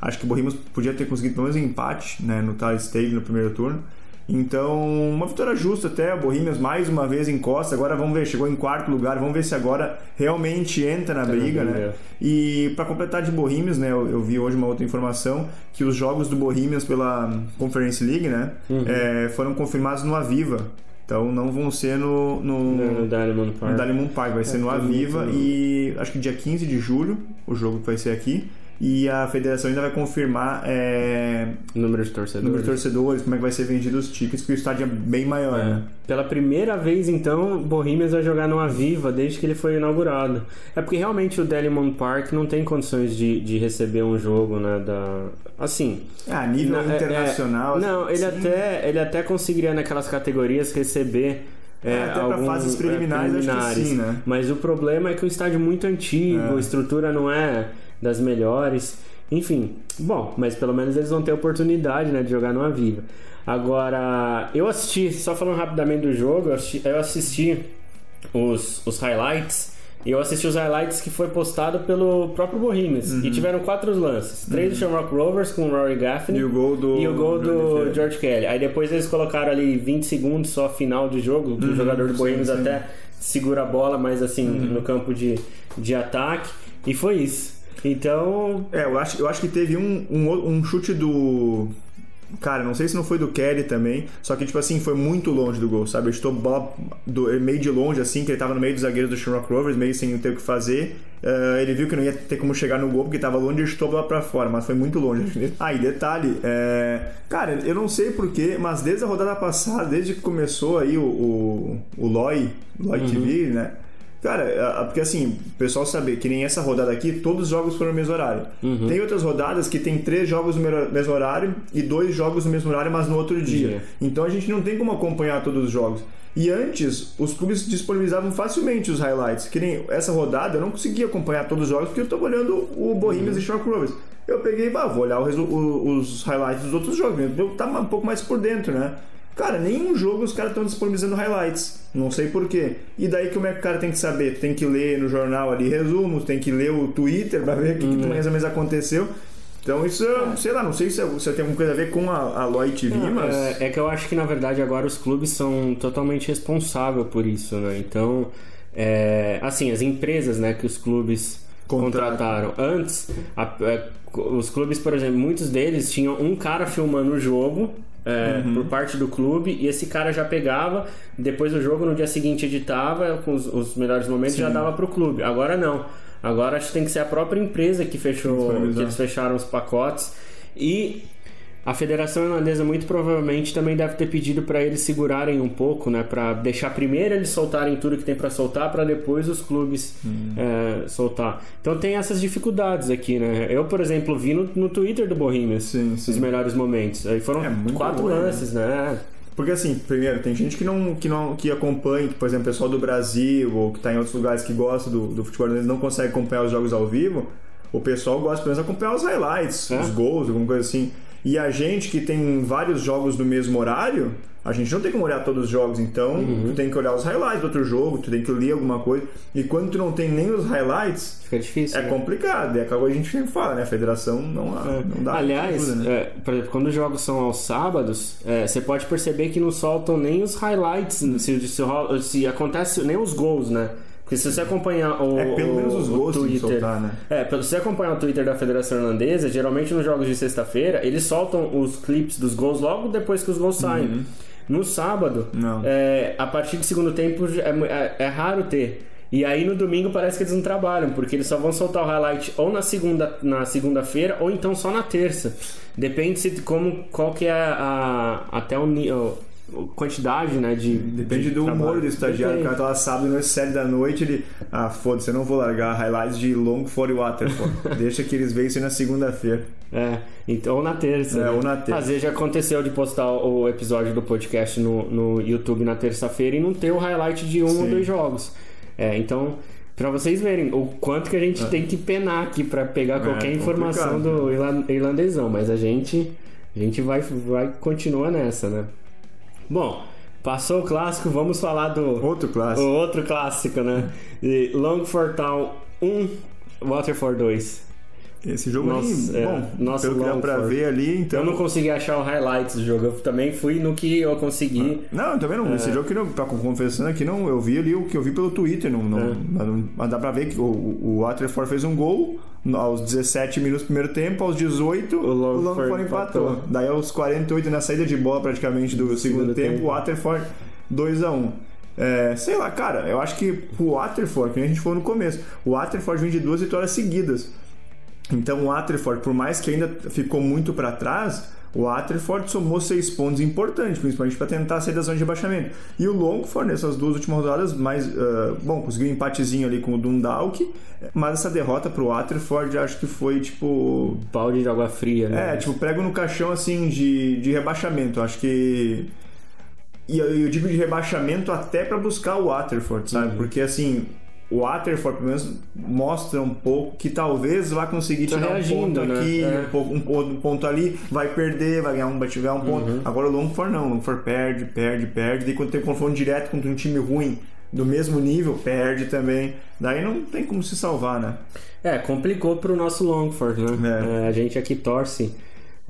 acho que o Bohemians podia ter conseguido pelo menos um empate né, no Tally Stadium no primeiro turno. Então, uma vitória justa até. O Bohemians mais uma vez encosta. Agora vamos ver, chegou em quarto lugar. Vamos ver se agora realmente entra na briga, né? E para completar de Bohemians, né? Eu, eu vi hoje uma outra informação que os jogos do Bohemians pela Conference League, né? é, foram confirmados no Aviva. Então não vão ser no, no, No Diamond Park. no Diamond Park, vai ser no tudo Aviva e acho que dia 15 de julho o jogo vai ser aqui. E a federação ainda vai confirmar é, Número de torcedores. número de torcedores, como é que vai ser vendido os tickets, porque o estádio é bem maior, né? Pela primeira vez, então, Bohemians vai jogar no Aviva desde que ele foi inaugurado. É porque realmente o Delimon Park não tem condições de, de receber um jogo, né? Da... Assim. Ah, a nível na- é- internacional. é- não, ele sim. até, ele até conseguiria naquelas categorias receber. É, É, até fases é, preliminares, preliminares. sim, né? Mas o problema é que o estádio é muito antigo, É. a estrutura não é das melhores. Enfim, bom, mas pelo menos eles vão ter oportunidade né, de jogar no Aviva. Agora, eu assisti, só falando rapidamente do jogo, eu assisti, eu assisti os, os highlights. E eu assisti os highlights que foi postado pelo próprio Bohemians. Uhum. E tiveram quatro lances. Três do Shamrock Rovers com o Rory Gaffney. E o gol do. O gol do George Kelly. Aí depois eles colocaram ali 20 segundos só final de jogo. que o jogador do sim, Bohemians sim. até segura a bola, mas assim, no campo de, de ataque. E foi isso. Então. É, eu acho, eu acho que teve um, um, um chute do. Cara, não sei se não foi do Kelly também, só que, tipo assim, foi muito longe do gol, sabe? Bola do, meio de longe, assim, que ele tava no meio dos zagueiros do Shamrock Rovers, meio sem ter o que fazer. Eh, ele viu que não ia ter como chegar no gol, porque tava longe e a bola pra fora, mas foi muito longe. Ah, e detalhe, é... cara, eu não sei porquê, mas desde a rodada passada, desde que começou aí o, o, o LOI, LOI TV, né? Cara, porque assim, o pessoal saber que nem essa rodada aqui, todos os jogos foram no mesmo horário. Uhum. Tem outras rodadas que tem três jogos no mesmo horário e dois jogos no mesmo horário, mas no outro dia. Então a gente não tem como acompanhar todos os jogos. E antes, os clubes disponibilizavam facilmente os highlights. Que nem essa rodada, eu não conseguia acompanhar todos os jogos porque eu estava olhando o Bohemians Uhum. e Shark Rovers. Eu peguei e vou olhar o- os highlights dos outros jogos. Eu tava um pouco mais por dentro, né? Cara, nenhum jogo os caras estão disponibilizando highlights. Não sei porquê. E daí como é que o cara tem que saber? Tem que ler no jornal ali resumos, tem que ler o Twitter pra ver o que, que mais ou menos aconteceu. Então isso, eu- sei lá, não sei se, se tem alguma coisa a ver com a, a Loi TV, mas... É, é que eu acho que na verdade agora os clubes são totalmente responsáveis por isso, né? Então, é, assim, as empresas, né, que os clubes contrataram antes, a- é, os clubes, por exemplo, muitos deles tinham um cara filmando o jogo. É, Uhum. Por parte do clube, e esse cara já pegava, depois do jogo, no dia seguinte editava com os, os melhores momentos e já dava pro clube. Agora não. Agora acho que tem que ser a própria empresa que fechou, que eles fecharam os pacotes. E a Federação Irlandesa muito provavelmente também deve ter pedido para eles segurarem um pouco, né, para deixar primeiro eles soltarem tudo que tem para soltar, para depois os clubes Hum. é, soltar. Então tem essas dificuldades aqui, né? Eu, por exemplo, vi no, no Twitter do Bohemians Sim, os melhores momentos. Aí foram É, quatro bom, né? lances, né? Porque assim, primeiro, tem gente que não, que não que acompanha, que, por exemplo, o pessoal do Brasil ou que está em outros lugares que gosta do, do futebol irlandês não consegue acompanhar os jogos ao vivo. O pessoal gosta pelo menos de acompanhar os highlights, É. os gols, alguma coisa assim. E a gente que tem vários jogos no mesmo horário, a gente não tem como olhar todos os jogos, então Uhum. tu tem que olhar os highlights do outro jogo, tu tem que ler alguma coisa. E quando tu não tem nem os highlights, Fica difícil. é né? complicado. É aquela coisa que a gente sempre fala, né? A federação não, não dá Aliás, ajuda, né? é, por exemplo, quando os jogos são aos sábados, é, você pode perceber que não soltam nem os highlights, se, se, se acontece nem os gols, né? Porque se você acompanhar o, É, pelo menos os Twitter, soltar, né? é, se você acompanhar o Twitter da Federação Irlandesa, geralmente nos jogos de sexta-feira eles soltam os clipes dos gols logo depois que os gols saem. No sábado, Uhum. Não. é, a partir do segundo tempo é, é- é raro ter. E aí no domingo parece que eles não trabalham, porque eles só vão soltar o highlight ou na segunda na segunda-feira ou então só na terça. Depende se como qual que é a, até o, ni- o- o quantidade, né, de Depende de do humor trabalho. do estagiário. O Depende. cara tá lá sábado, noite, sete da noite, ele. Ah, foda-se, eu não vou largar highlights de long for water, pô. [LAUGHS] Deixa que eles aí na segunda-feira. É, então, ou na terça. É, né? ou na terça. Às vezes já aconteceu de postar o episódio do podcast no, no YouTube na terça-feira e não ter o highlight de um ou Sim. dois jogos. É, então, pra vocês verem o quanto que a gente tem que penar aqui pra pegar qualquer informação É. do irla- irlandesão, mas a gente, a gente vai, vai continuar nessa, né? Bom, Passou o clássico, vamos falar do Outro clássico. outro clássico, né? De Longford Town 1, Waterford 2. Esse jogo Nossa, aí, é, bom, nosso pelo que dá pra Longford. ver ali, então... Eu não consegui achar o highlights do jogo, eu também fui no que eu consegui. Não, eu também não. É. Esse jogo que não, tá confessando aqui, não, eu vi ali o que eu vi pelo Twitter. Não, não, É. mas mas dá pra ver que o, o Waterford fez um gol aos 17 minutos do primeiro tempo, aos 18 o Longford empatou. empatou. Daí aos 48 na saída de bola praticamente do segundo, segundo tempo, o Waterford 2x1. É, sei lá, cara, eu acho que o Waterford, que a gente falou no começo, o Waterford vem de duas vitórias seguidas. Então o Waterford, por mais que ainda ficou muito para trás, o Waterford somou seis pontos importantes, principalmente para tentar sair da zona de rebaixamento. E o Longford, nessas duas últimas rodadas, mais, ah, bom, conseguiu um empatezinho ali com o Dundalk, mas essa derrota pro Waterford acho que foi tipo Balde de água fria, né? é, tipo, prego no caixão, assim, de, de rebaixamento. Acho que... E eu, eu digo de rebaixamento até pra buscar o Waterford, sabe? Porque, assim, o Waterford, pelo menos, mostra um pouco que talvez vá conseguir Tá tirar um ponto né? aqui, É. um, pouco, um ponto- ali, vai perder, vai ganhar um, vai ganhar um ponto. Uhum. Agora o Longford não. O Longford perde, perde, perde. E quando tem confronto direto contra um time ruim do mesmo nível, perde também. Daí não tem como se salvar, né? É, complicou pro nosso Longford, né? É. É, a gente aqui torce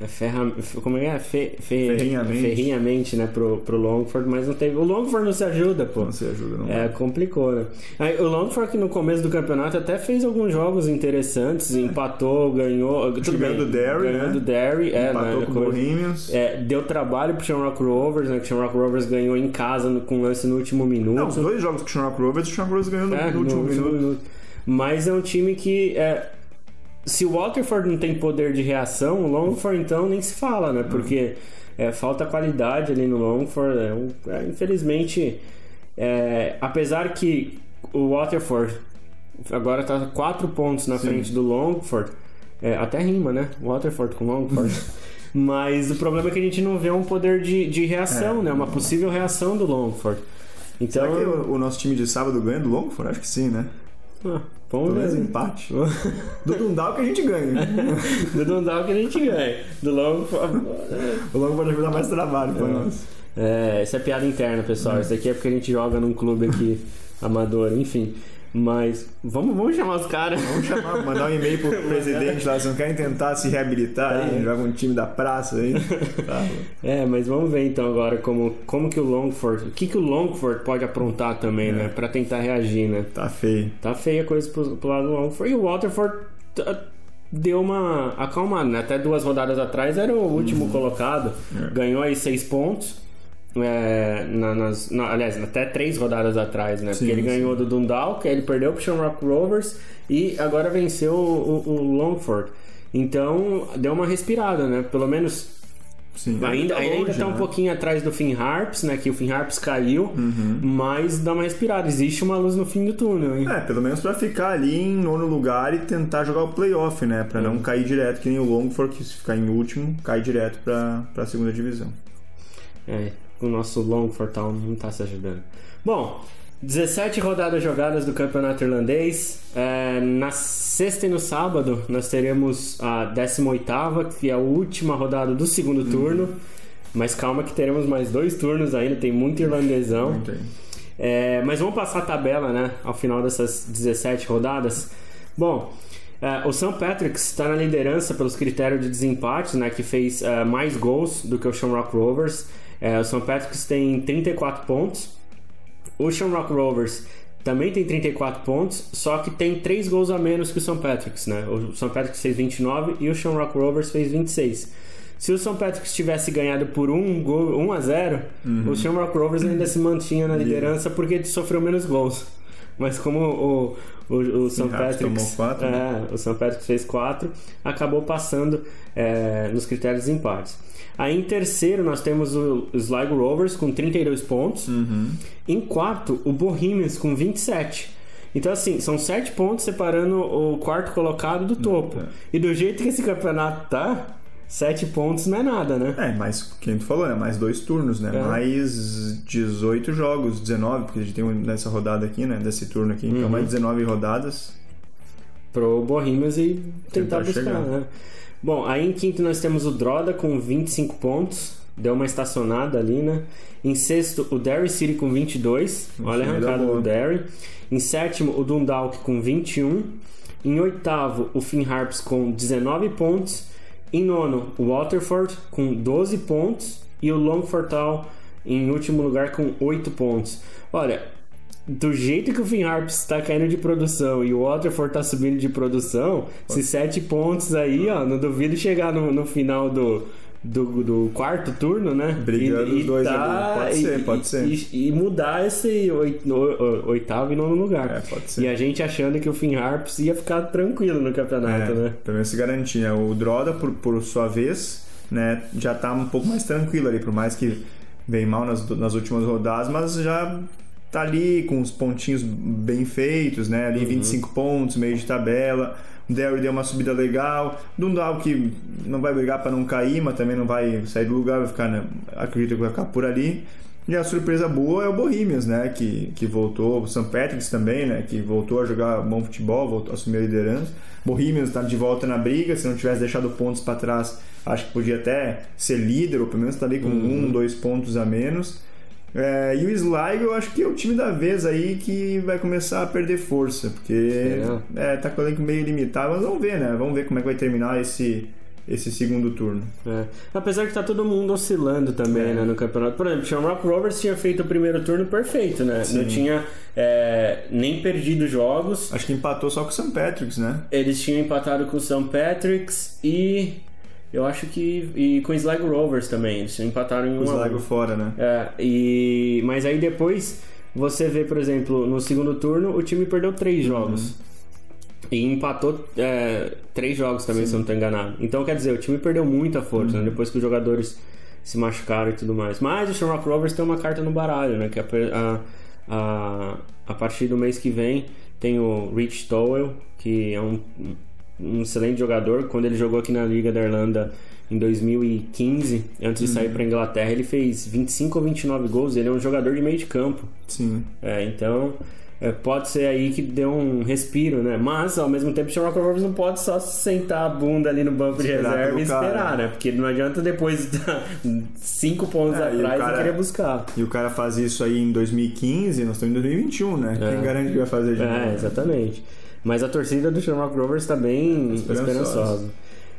ferra, como é que é? Fe, fe, Ferrinhamente. ferrinhamente, né, pro, pro Longford, mas não teve. O Longford não se ajuda, pô. Não se ajuda, não. É, complicou, né? Aí, o Longford que no começo do campeonato até fez alguns jogos interessantes, empatou, ganhou. Tudo ganhou bem, do Derry, ganhou né? do Derry, é, Empatou né, com o Bohemians. é, deu trabalho pro Shamrock Rovers, né? Que o Shamrock Rovers ganhou em casa no, com lance no último minuto. Não, os dois jogos com o Shamrock Rovers, o Shamrock Rovers ganhou no, É, no último minuto. minuto. Mas é um time que. é, se o Waterford não tem poder de reação, o Longford então nem se fala, né? Porque é, falta qualidade ali no Longford. é um- é, infelizmente, é, apesar que o Waterford agora tá 4 pontos na Sim. frente do Longford, é, até rima, né? Waterford com Longford. [LAUGHS] Mas o problema é que a gente não vê um poder de, de reação, É. né? Uma possível reação do Longford. Então, Será que o, o nosso time de sábado ganha do Longford? Acho que sim, né? Ah, vamos Pelo menos ver. empate. [LAUGHS] [LAUGHS] Do Dundalk que a gente ganha. Do Dundalk que a gente ganha. Do Longford. o Longford vai dar mais trabalho pra nós. É, isso é piada interna, pessoal. Isso aqui é porque a gente joga num clube aqui [LAUGHS] amador, enfim. Mas vamos, vamos chamar os caras. Vamos chamar, mandar um e-mail pro [LAUGHS] presidente lá, vocês não querem tentar se reabilitar Tá. aí? Joga um time da praça aí. Tá. [LAUGHS] É, mas vamos ver então agora como, como que o Longford. O que, que o Longford pode aprontar também, né? Pra tentar reagir, né? Tá feio. Tá feia a coisa pro, pro lado do Longford. E o Waterford deu uma acalmada, né? Até duas rodadas atrás era o último colocado. É. Ganhou aí seis pontos. É, na- nas, na- aliás, até três rodadas atrás, né? Sim, Porque ele sim. ganhou do Dundalk, ele perdeu pro Shamrock Rovers e agora venceu o, o- o Longford. Então deu uma respirada, né? Pelo menos Sim. Ainda, Tá ainda longe, tá um né? pouquinho atrás do Finn Harps, né? Que o Finn Harps caiu, Uhum. mas dá uma respirada. Existe uma luz no fim do túnel, hein? É, pelo menos pra ficar ali em nono lugar e tentar jogar o playoff, né? Pra não cair direto, que nem o Longford, que se ficar em último, cai direto pra, pra segunda divisão. É, o nosso Longford Town não tá se ajudando. Bom, 17 rodadas jogadas do campeonato irlandês. É, na sexta e no sábado nós teremos a 18ª, que é a última rodada do segundo turno. Mas calma que teremos mais dois turnos ainda, tem muito irlandesão. Muito. É, mas vamos passar a tabela, né? Ao final dessas 17 rodadas. Bom, é, o St. Patrick's está na liderança pelos critérios de desempate, né? Que fez é, mais gols do que o Shamrock Rovers. É, o St. Patrick's tem 34 pontos. O Shamrock Rovers também tem 34 pontos, só que tem 3 gols a menos que o St. Patrick's, né? O St. Patrick's fez 29 e o Shamrock Rovers fez 26. Se o St. Patrick's tivesse ganhado por 1, gol, 1 a 0, o Shamrock Rovers ainda se mantinha na liderança porque sofreu menos gols. Mas como o, o, o St. Patrick's, quatro, né? é, o St. Patrick's fez 4, acabou passando é, nos critérios de empates. Aí em terceiro nós temos o Sligo Rovers com 32 pontos. Uhum. Em quarto, o Bohemians com 27. Então, assim, são 7 pontos separando o quarto colocado do topo. É. E do jeito que esse campeonato tá, 7 pontos não é nada, né? É, mais, quem tu falou, né? Mais dois turnos, né? É. Mais 18 jogos, 19, porque a gente tem um nessa rodada aqui, né? Desse turno aqui. Então, Uhum. mais 19 rodadas. Pro Bohemians e tentar, Tentar buscar, chegar. né? Bom, aí em quinto nós temos o Droda com 25 pontos. deu uma estacionada ali, né? Em sexto, o Derry City com 22. Olha a arrancada do Derry. Em sétimo, o Dundalk com 21. Em oitavo, o Finn Harps com 19 pontos. Em nono, o Waterford com 12 pontos. E o Longfortal em último lugar com 8 pontos. Olha, do jeito que o Finn Harps está caindo de produção e o Waterford está subindo de produção, esses 7 pontos aí, ó, não duvido chegar no, no final do, do, do, quarto turno, né? Brigando e, os dois tá, ali. Pode e, ser, pode ser. E, e, mudar esse oitavo e nono lugar. É, pode ser. E a gente achando que o Finn Harps ia ficar tranquilo no campeonato, é, né? Também se garantia. O Droda, por, por sua vez, né, já tá um pouco mais tranquilo ali, por mais que vem mal nas, nas últimas rodadas, mas já tá ali com os pontinhos bem feitos, né? Ali uhum. 25 pontos, meio de tabela. O Derry deu uma subida legal. Dundal que não vai brigar para não cair, mas também não vai sair do lugar, vai ficar, né? acredito que vai ficar por ali. E a surpresa boa é o Bohemians, né? Que, que voltou, o St. Patrick's também, né? Que voltou a jogar bom futebol, voltou a assumir a liderança. Bohemians está de volta na briga, se não tivesse deixado pontos para trás, acho que podia até ser líder, ou pelo menos estar tá ali com uhum. um, dois pontos a menos. É, e o Sligo eu acho que é o time da vez aí que vai começar a perder força, porque é, tá com o elenco meio limitado, mas vamos ver, né? Vamos ver como é que vai terminar esse, esse segundo turno. É. Apesar que tá todo mundo oscilando também, é. né, no campeonato. Por exemplo, o Shamrock Rovers tinha feito o primeiro turno perfeito, né? Sim. Não tinha é, nem perdido jogos. Acho que empatou só com o St. Patrick's, né? Eles tinham empatado com o St. Patrick's e eu acho que. E com o Sligo Rovers também. Eles empataram em um. O Sligo fora, né? É, e, mas aí depois você vê, por exemplo, no segundo turno o time perdeu três uhum. jogos. Uhum. E empatou é, três jogos também, Sim. se eu não estou enganado. Então, quer dizer, o time perdeu muita força, né? uhum. né? Depois que os jogadores se machucaram e tudo mais. Mas o Shamrock Rovers tem uma carta no baralho, né? Que a, a, a, a partir do mês que vem tem o Rich Towell, que é um um excelente jogador. Quando ele jogou aqui na Liga da Irlanda em 2015, antes de sair uhum. para Inglaterra, ele fez 25 ou 29 gols. Ele é um jogador de meio de campo. Sim. É, então é, pode ser aí que deu um respiro, né? Mas ao mesmo tempo o Shamrock Rovers não pode só sentar a bunda ali no banco de reserva e esperar, cara. né? Porque não adianta depois [LAUGHS] de cinco pontos é, atrás e, cara, querer buscar. E o cara faz isso aí em 2015, nós estamos em 2021, né? É. Quem garante que vai fazer de É, novo? exatamente. Mas a torcida do Shamrock Rovers está bem esperançosa. esperançosa.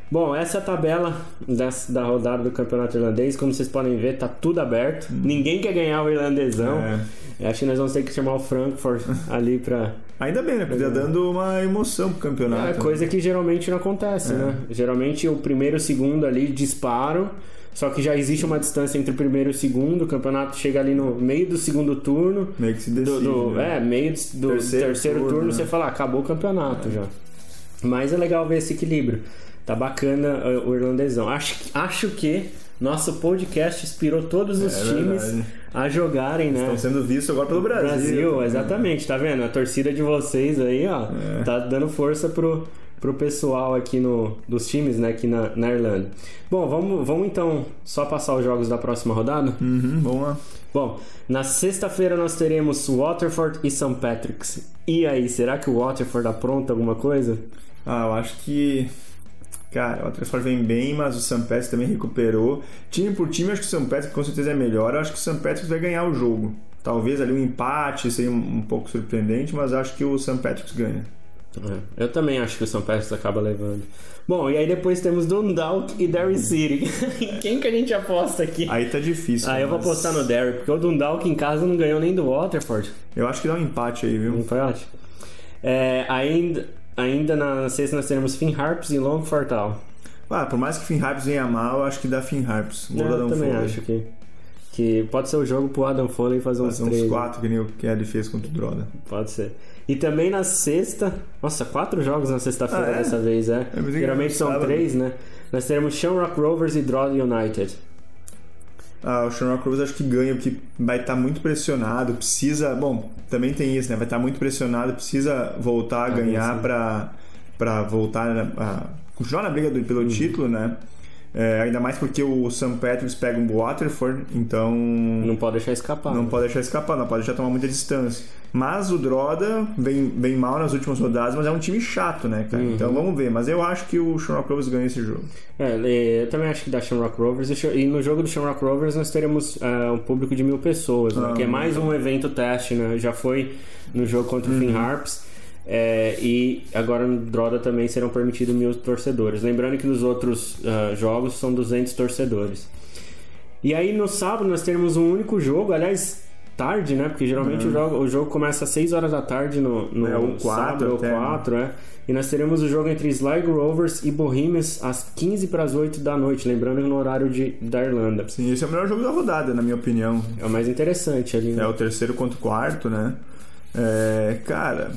Bom, essa é a tabela dessa, da rodada do campeonato irlandês. Como vocês podem ver, tá tudo aberto. Hum. Ninguém quer ganhar o irlandesão. É. Acho que nós vamos ter que chamar o Frankfurt [LAUGHS] ali para. Ainda bem, né? Porque tá dando uma emoção pro campeonato. É coisa que geralmente não acontece, é. né? Geralmente o primeiro e o segundo ali disparam. Só que já existe uma distância entre o primeiro e o segundo. O campeonato chega ali no meio do segundo turno. Meio que se decide. Do, do, né? É, meio do terceiro, terceiro turno, né? você fala, ah, acabou o campeonato é. já. Mas é legal ver esse equilíbrio. Tá bacana uh, o irlandesão. Acho, acho que nosso podcast inspirou todos os é, times verdade. a jogarem, né? Estão sendo vistos agora pelo Brasil. Brasil, exatamente. Tá vendo? A torcida de vocês aí, ó, é. tá dando força pro, pro pessoal aqui no, dos times, né, aqui na, na Irlanda. Bom, vamos, vamos então só passar os jogos da próxima rodada? Uhum, vamos lá. Bom, na sexta-feira nós teremos Waterford e St. Patrick's. E aí, será que o Waterford apronta alguma coisa? Ah, eu acho que. Cara, o Waterford vem bem, mas o St. Patrick's também recuperou. Time por time, acho que o St. Patrick's com certeza é melhor. Eu acho que o St. Patrick's vai ganhar o jogo. Talvez ali um empate seria um, um pouco surpreendente, mas acho que o St. Patrick's ganha. É, eu também acho que o São Patrick's acaba levando. Bom, e aí depois temos Dundalk e Derry City. [LAUGHS] Quem que a gente aposta aqui? Aí tá difícil. Ah, mas... eu vou apostar no Derry, porque o Dundalk em casa não ganhou nem do Waterford. Eu acho que dá um empate aí, viu? Um empate. É, ainda, ainda na sexta nós teremos Finn Harps e Long Fortal. Ah, por mais que Finn Harps venha mal, eu acho que dá Finn Harps. Gol eu também Foley. acho que, que pode ser o jogo pro Adam Foley fazer uns três. uns quatro que nem o que a fez contra o Droda. Pode ser. E também na sexta. Nossa, quatro jogos na sexta-feira ah, é? dessa vez, é. é Geralmente são sábado. três, né? Nós teremos Shamrock Rovers e Drogheda United. Ah, o Shamrock Rovers acho que ganha, porque vai estar tá muito pressionado, precisa. Bom, também tem isso, né? Vai estar tá muito pressionado, precisa voltar a ah, ganhar para para voltar a, a continuar na briga do, pelo uhum. título, né? É, ainda mais porque o St. Patrick's pega um Waterford, então. Não pode deixar escapar. Não né? pode deixar escapar, não pode deixar tomar muita distância. Mas o Droda vem, vem mal nas últimas rodadas, mas é um time chato, né, cara? Uhum. Então vamos ver. Mas eu acho que o Shamrock Rovers ganha esse jogo. É, eu também acho que dá Shamrock Rovers. E no jogo do Shamrock Rovers nós teremos é, um público de mil pessoas, né? Ah, que é mais um evento teste, né? Já foi no jogo contra o Uhum. Finn Harps. É, e agora no Droda também serão permitidos mil torcedores. Lembrando que nos outros ah, jogos são 200 torcedores. E aí no sábado nós teremos um único jogo, aliás, tarde, né? Porque geralmente o, jogo, o jogo começa às 6 horas da tarde no, no Uhum. É, quatro sábado, ou até, né? 4, é. E nós teremos o jogo entre Sligo Rovers e Bohemians às 15 para as 8 da noite, lembrando no horário de, da Irlanda. Sim, esse é o melhor jogo da rodada, na minha opinião. É o mais interessante ali. né? É o terceiro contra o quarto, né? É, cara,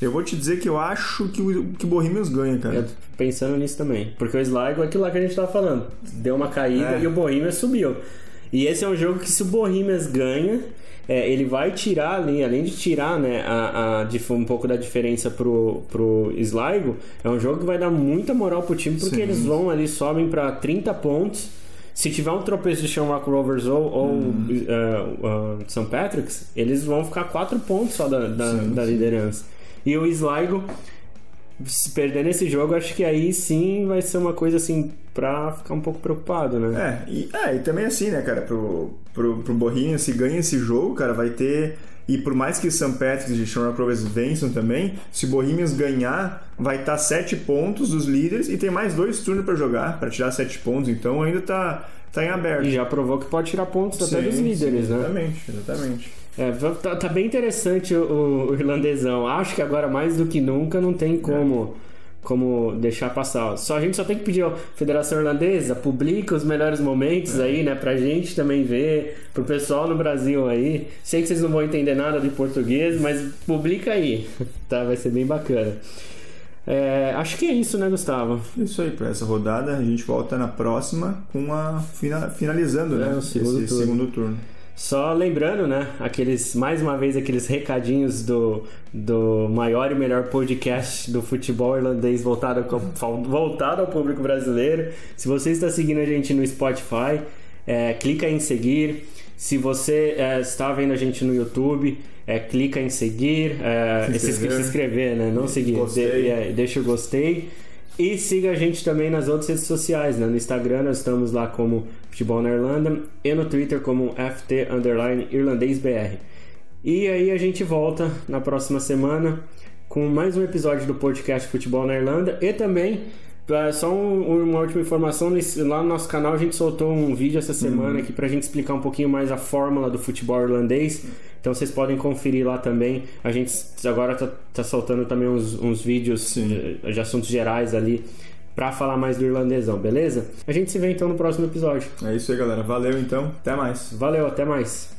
eu vou te dizer que eu acho que o, que o Bohemians ganha, cara. Eu tô pensando nisso também. Porque o Sligo é aquilo lá que a gente tava falando. Deu uma caída É. e o Bohemians subiu. E esse é um jogo que se o Bohemians ganha, é, ele vai tirar ali, além de tirar né, a, a um pouco da diferença pro, pro Sligo, é um jogo que vai dar muita moral pro time, porque Sim. eles vão ali, sobem para 30 pontos. Se tiver um tropeço de Shamrock Rovers ou, ou Uhum. uh, uh, St. Patrick's, eles vão ficar 4 pontos só da, da, Sim, da sim. E o Sligo, se perder nesse jogo, acho que aí sim vai ser uma coisa assim pra ficar um pouco preocupado, né? É, e, é, e também assim, né, cara, pro, pro, pro se ganha esse jogo, cara, vai ter. E por mais que o St. Patrick's e Shamrock Rovers vençam também, se o Bohemians ganhar, vai estar 7 pontos dos líderes e tem mais dois turnos pra jogar, pra tirar 7 pontos, então ainda tá, tá em aberto. E já provou que pode tirar pontos até Sim, dos líderes, sim, né? Exatamente, exatamente. É, tá, tá bem interessante o, o irlandesão. Acho que agora mais do que nunca não tem como, como deixar passar. Só a gente só tem que pedir à Federação Irlandesa, publica os melhores momentos aí, né, pra gente também ver, pro pessoal no Brasil aí. Sei que vocês não vão entender nada de português, mas publica aí, tá? Vai ser bem bacana. É, acho que é isso, né, Gustavo? Isso aí, pra essa rodada a gente volta na próxima com a fina- finalizando, É, né? o segundo esse turno. segundo turno. Só lembrando, né, aqueles mais uma vez aqueles recadinhos do, do maior e melhor podcast do futebol irlandês voltado, ao- voltado ao público brasileiro. Se você está seguindo a gente no Spotify, é, clica em seguir. Se você é, está vendo a gente no YouTube, é, clica em seguir, é, Se se, inscrever. se inscrever, né? Não seguir. De- é, deixa o gostei. E siga a gente também nas outras redes sociais, né? No Instagram nós estamos lá como Futebol na Irlanda e no Twitter como FT Underline Irlandês BR. E aí a gente volta na próxima semana com mais um episódio do podcast Futebol na Irlanda e também só um- uma última informação lá no nosso canal a gente soltou um vídeo essa semana aqui pra gente explicar um pouquinho mais a fórmula do futebol irlandês então vocês podem conferir lá também a gente agora tá, tá soltando também uns, uns vídeos de, de assuntos gerais ali pra falar mais do irlandesão beleza a gente se vê então no próximo episódio É isso aí, galera. Valeu então. Até mais. valeu até mais